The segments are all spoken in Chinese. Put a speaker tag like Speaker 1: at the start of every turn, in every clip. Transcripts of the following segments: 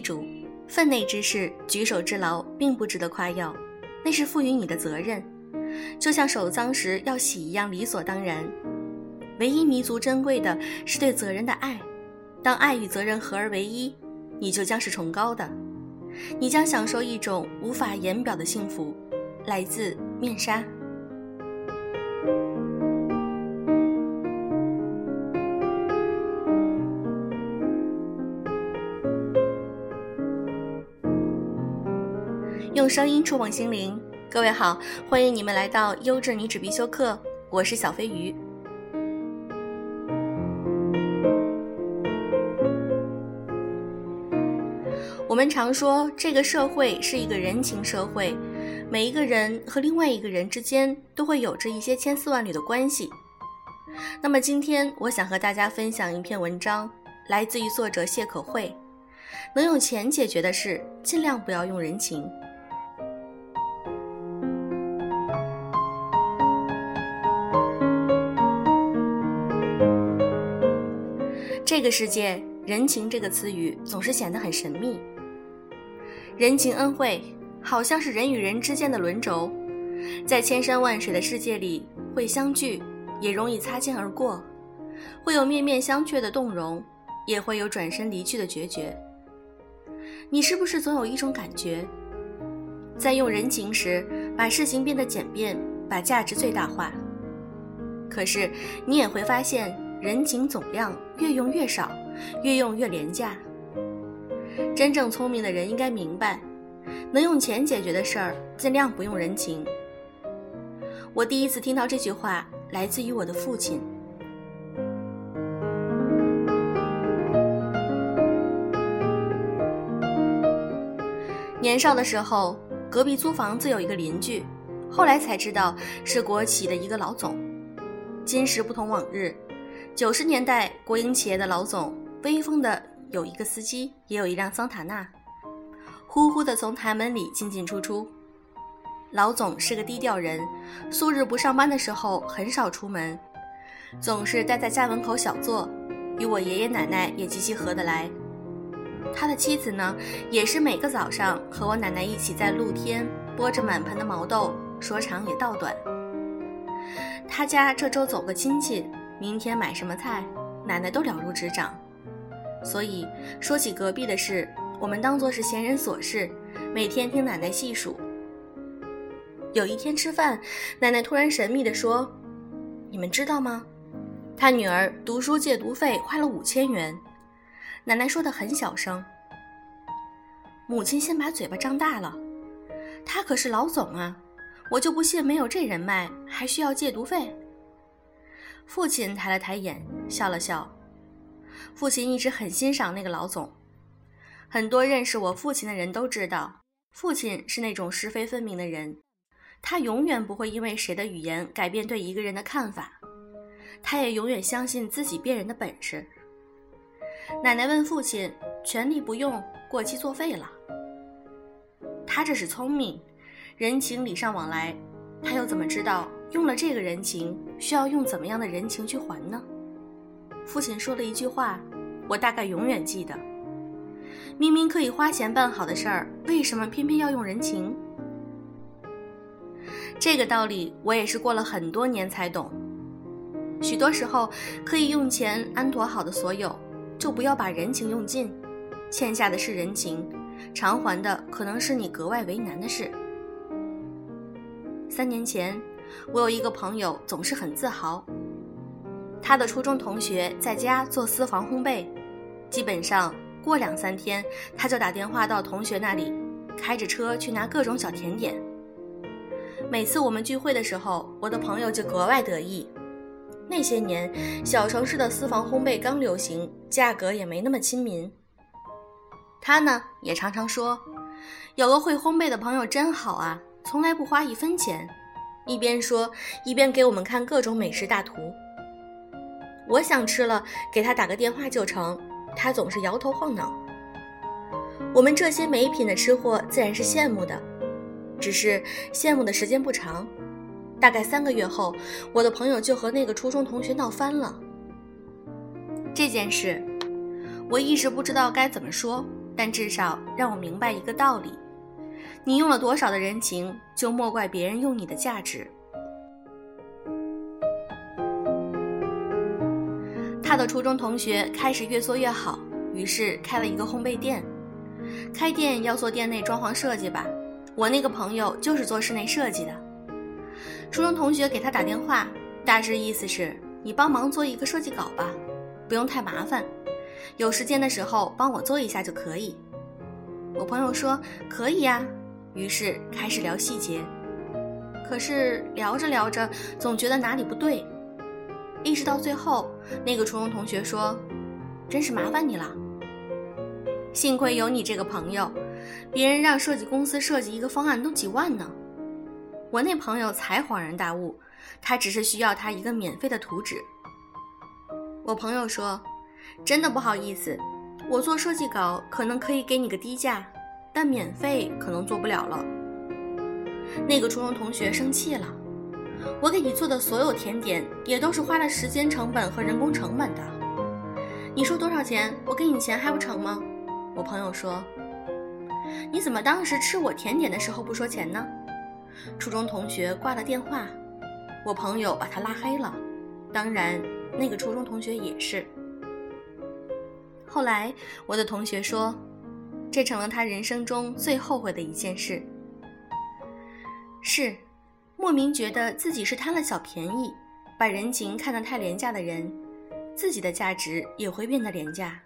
Speaker 1: 主，分内之事、举手之劳，并不值得夸耀，那是赋予你的责任，就像守丧时要洗一样理所当然。唯一弥足珍贵的是对责任的爱，当爱与责任合而为一，你就将是崇高的，你将享受一种无法言表的幸福，来自面纱。用声音触碰心灵，各位好，欢迎你们来到优质女子必修课，我是小飞鱼。我们常说，这个社会是一个人情社会，每一个人和另外一个人之间都会有着一些千丝万缕的关系。那么今天，我想和大家分享一篇文章，来自于作者谢可慧。能用钱解决的事，尽量不要用人情。这个世界，人情这个词语总是显得很神秘。人情恩惠，好像是人与人之间的轮轴，在千山万水的世界里，会相聚，也容易擦肩而过；会有面面相觑的动容，也会有转身离去的决绝。你是不是总有一种感觉，在用人情时，把事情变得简便，把价值最大化？可是，你也会发现。人情总量越用越少，越用越廉价。真正聪明的人应该明白，能用钱解决的事儿，尽量不用人情。我第一次听到这句话，来自于我的父亲。年少的时候，隔壁租房子有一个邻居，后来才知道是国企的一个老总。今时不同往日。九十年代，国营企业的老总威风的有一个司机，也有一辆桑塔纳，呼呼的从台门里进进出出。老总是个低调人，素日不上班的时候很少出门，总是待在家门口小坐，与我爷爷奶奶也极其合得来。他的妻子呢，也是每个早上和我奶奶一起在露天剥着满盆的毛豆，说长也道短。他家这周走个亲戚。明天买什么菜，奶奶都了如指掌，所以说起隔壁的事，我们当作是闲人琐事，每天听奶奶细数。有一天吃饭，奶奶突然神秘地说：“你们知道吗？他女儿读书借读费花了五千元。”奶奶说的很小声。母亲先把嘴巴张大了，他可是老总啊，我就不信没有这人脉还需要借读费。父亲抬了抬眼，笑了笑。父亲一直很欣赏那个老总。很多认识我父亲的人都知道，父亲是那种是非分明的人。他永远不会因为谁的语言改变对一个人的看法。他也永远相信自己辨人的本事。奶奶问父亲：“权力不用，过期作废了。”他这是聪明，人情礼尚往来。他又怎么知道？用了这个人情，需要用怎么样的人情去还呢？父亲说了一句话，我大概永远记得：明明可以花钱办好的事儿，为什么偏偏要用人情？这个道理我也是过了很多年才懂。许多时候，可以用钱安妥好的所有，就不要把人情用尽。欠下的是人情，偿还的可能是你格外为难的事。三年前。我有一个朋友，总是很自豪。他的初中同学在家做私房烘焙，基本上过两三天，他就打电话到同学那里，开着车去拿各种小甜点。每次我们聚会的时候，我的朋友就格外得意。那些年，小城市的私房烘焙刚流行，价格也没那么亲民。他呢，也常常说，有个会烘焙的朋友真好啊，从来不花一分钱。一边说，一边给我们看各种美食大图。我想吃了，给他打个电话就成，他总是摇头晃脑。我们这些没品的吃货自然是羡慕的，只是羡慕的时间不长。大概三个月后，我的朋友就和那个初中同学闹翻了。这件事，我一直不知道该怎么说，但至少让我明白一个道理：你用了多少的人情，就莫怪别人用你的价值。他的初中同学开始越做越好，于是开了一个烘焙店。开店要做店内装潢设计吧？我那个朋友就是做室内设计的。初中同学给他打电话，大致意思是：你帮忙做一个设计稿吧，不用太麻烦，有时间的时候帮我做一下就可以。我朋友说可以呀，于是开始聊细节。可是聊着聊着，总觉得哪里不对。一直到最后，那个初中同学说：“真是麻烦你了。幸亏有你这个朋友，别人让设计公司设计一个方案都几万呢。我那朋友才恍然大悟，他只是需要他一个免费的图纸。”我朋友说：“真的不好意思，我做设计稿可能可以给你个低价，但免费可能做不了了。”那个初中同学生气了。我给你做的所有甜点也都是花了时间成本和人工成本的。你说多少钱？我给你钱还不成吗？我朋友说。你怎么当时吃我甜点的时候不说钱呢？初中同学挂了电话，我朋友把他拉黑了。当然，那个初中同学也是。后来我的同学说，这成了他人生中最后悔的一件事。是。莫名觉得自己是贪了小便宜，把人情看得太廉价的人，自己的价值也会变得廉价。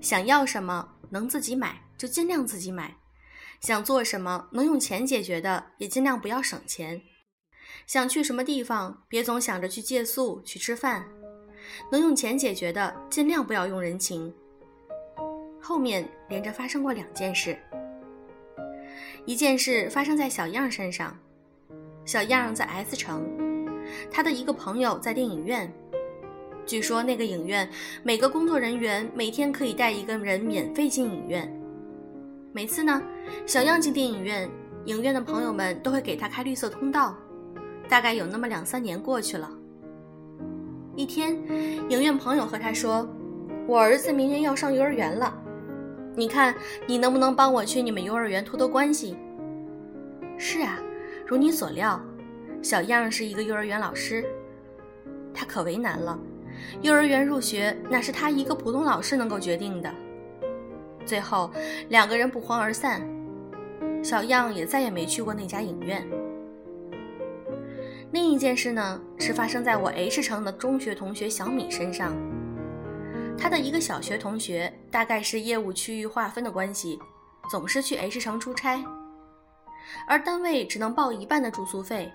Speaker 1: 想要什么能自己买就尽量自己买，想做什么能用钱解决的也尽量不要省钱。想去什么地方别总想着去借宿去吃饭，能用钱解决的尽量不要用人情。后面连着发生过两件事，一件事发生在小样身上，小样在 S 城，他的一个朋友在电影院，据说那个影院每个工作人员每天可以带一个人免费进影院，每次呢，小样进电影院，影院的朋友们都会给他开绿色通道，大概有那么两三年过去了，一天，影院朋友和他说，我儿子明年要上幼儿园了。你看，你能不能帮我去你们幼儿园托托关系？是啊，如你所料，小样是一个幼儿园老师，他可为难了。幼儿园入学哪是他一个普通老师能够决定的？最后两个人不欢而散，小样也再也没去过那家影院。另一件事呢，是发生在我 H 城的中学同学小米身上。他的一个小学同学，大概是业务区域划分的关系，总是去 H 城出差，而单位只能报一半的住宿费，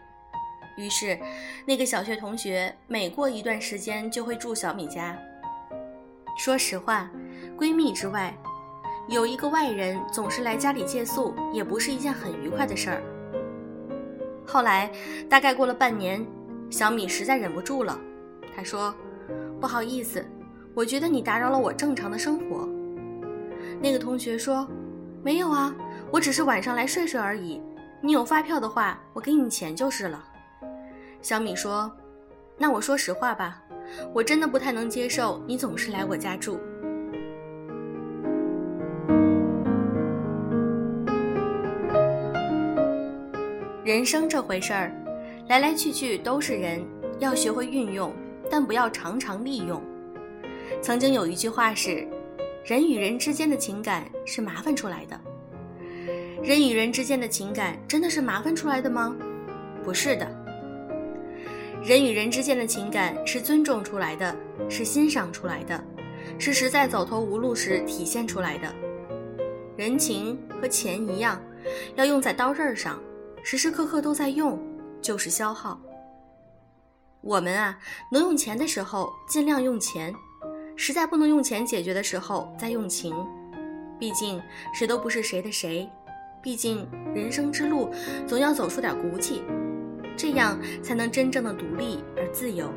Speaker 1: 于是那个小学同学每过一段时间就会住小米家。说实话，闺蜜之外，有一个外人总是来家里借宿，也不是一件很愉快的事儿。后来大概过了半年，小米实在忍不住了，她说：“不好意思。”我觉得你打扰了我正常的生活。那个同学说：“没有啊，我只是晚上来睡睡而已。你有发票的话，我给你钱就是了。”小米说：“那我说实话吧，我真的不太能接受你总是来我家住。人生这回事儿，来来去去都是人，要学会运用，但不要常常利用。”曾经有一句话是：“人与人之间的情感是麻烦出来的。”人与人之间的情感真的是麻烦出来的吗？不是的。人与人之间的情感是尊重出来的，是欣赏出来的，是实在走投无路时体现出来的。人情和钱一样，要用在刀刃上，时时刻刻都在用，就是消耗。我们啊，能用钱的时候尽量用钱。实在不能用钱解决的时候，再用情。毕竟谁都不是谁的谁，毕竟人生之路总要走出点骨气，这样才能真正的独立而自由。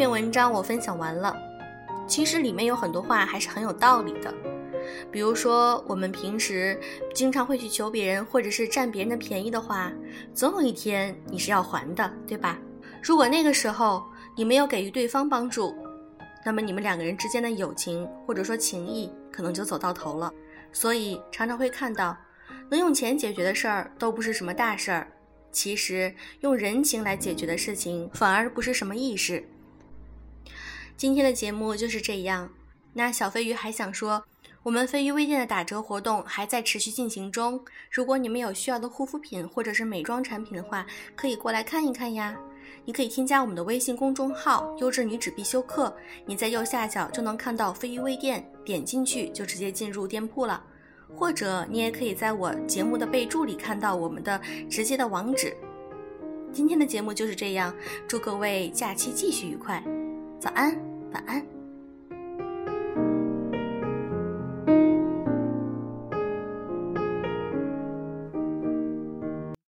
Speaker 1: 篇文章我分享完了。其实里面有很多话还是很有道理的。比如说，我们平时经常会去求别人，或者是占别人的便宜的话，总有一天你是要还的，对吧？如果那个时候你没有给予对方帮助，那么你们两个人之间的友情或者说情谊可能就走到头了。所以常常会看到，能用钱解决的事儿都不是什么大事儿，其实用人情来解决的事情反而不是什么易事。今天的节目就是这样。那小飞鱼还想说。我们飞鱼微店的打折活动还在持续进行中，如果你们有需要的护肤品或者是美妆产品的话，可以过来看一看呀。你可以添加我们的微信公众号“优质女子必修课”，你在右下角就能看到飞鱼微店，点进去就直接进入店铺了。或者你也可以在我节目的备注里看到我们的直接的网址。今天的节目就是这样，祝各位假期继续愉快，早安，晚安。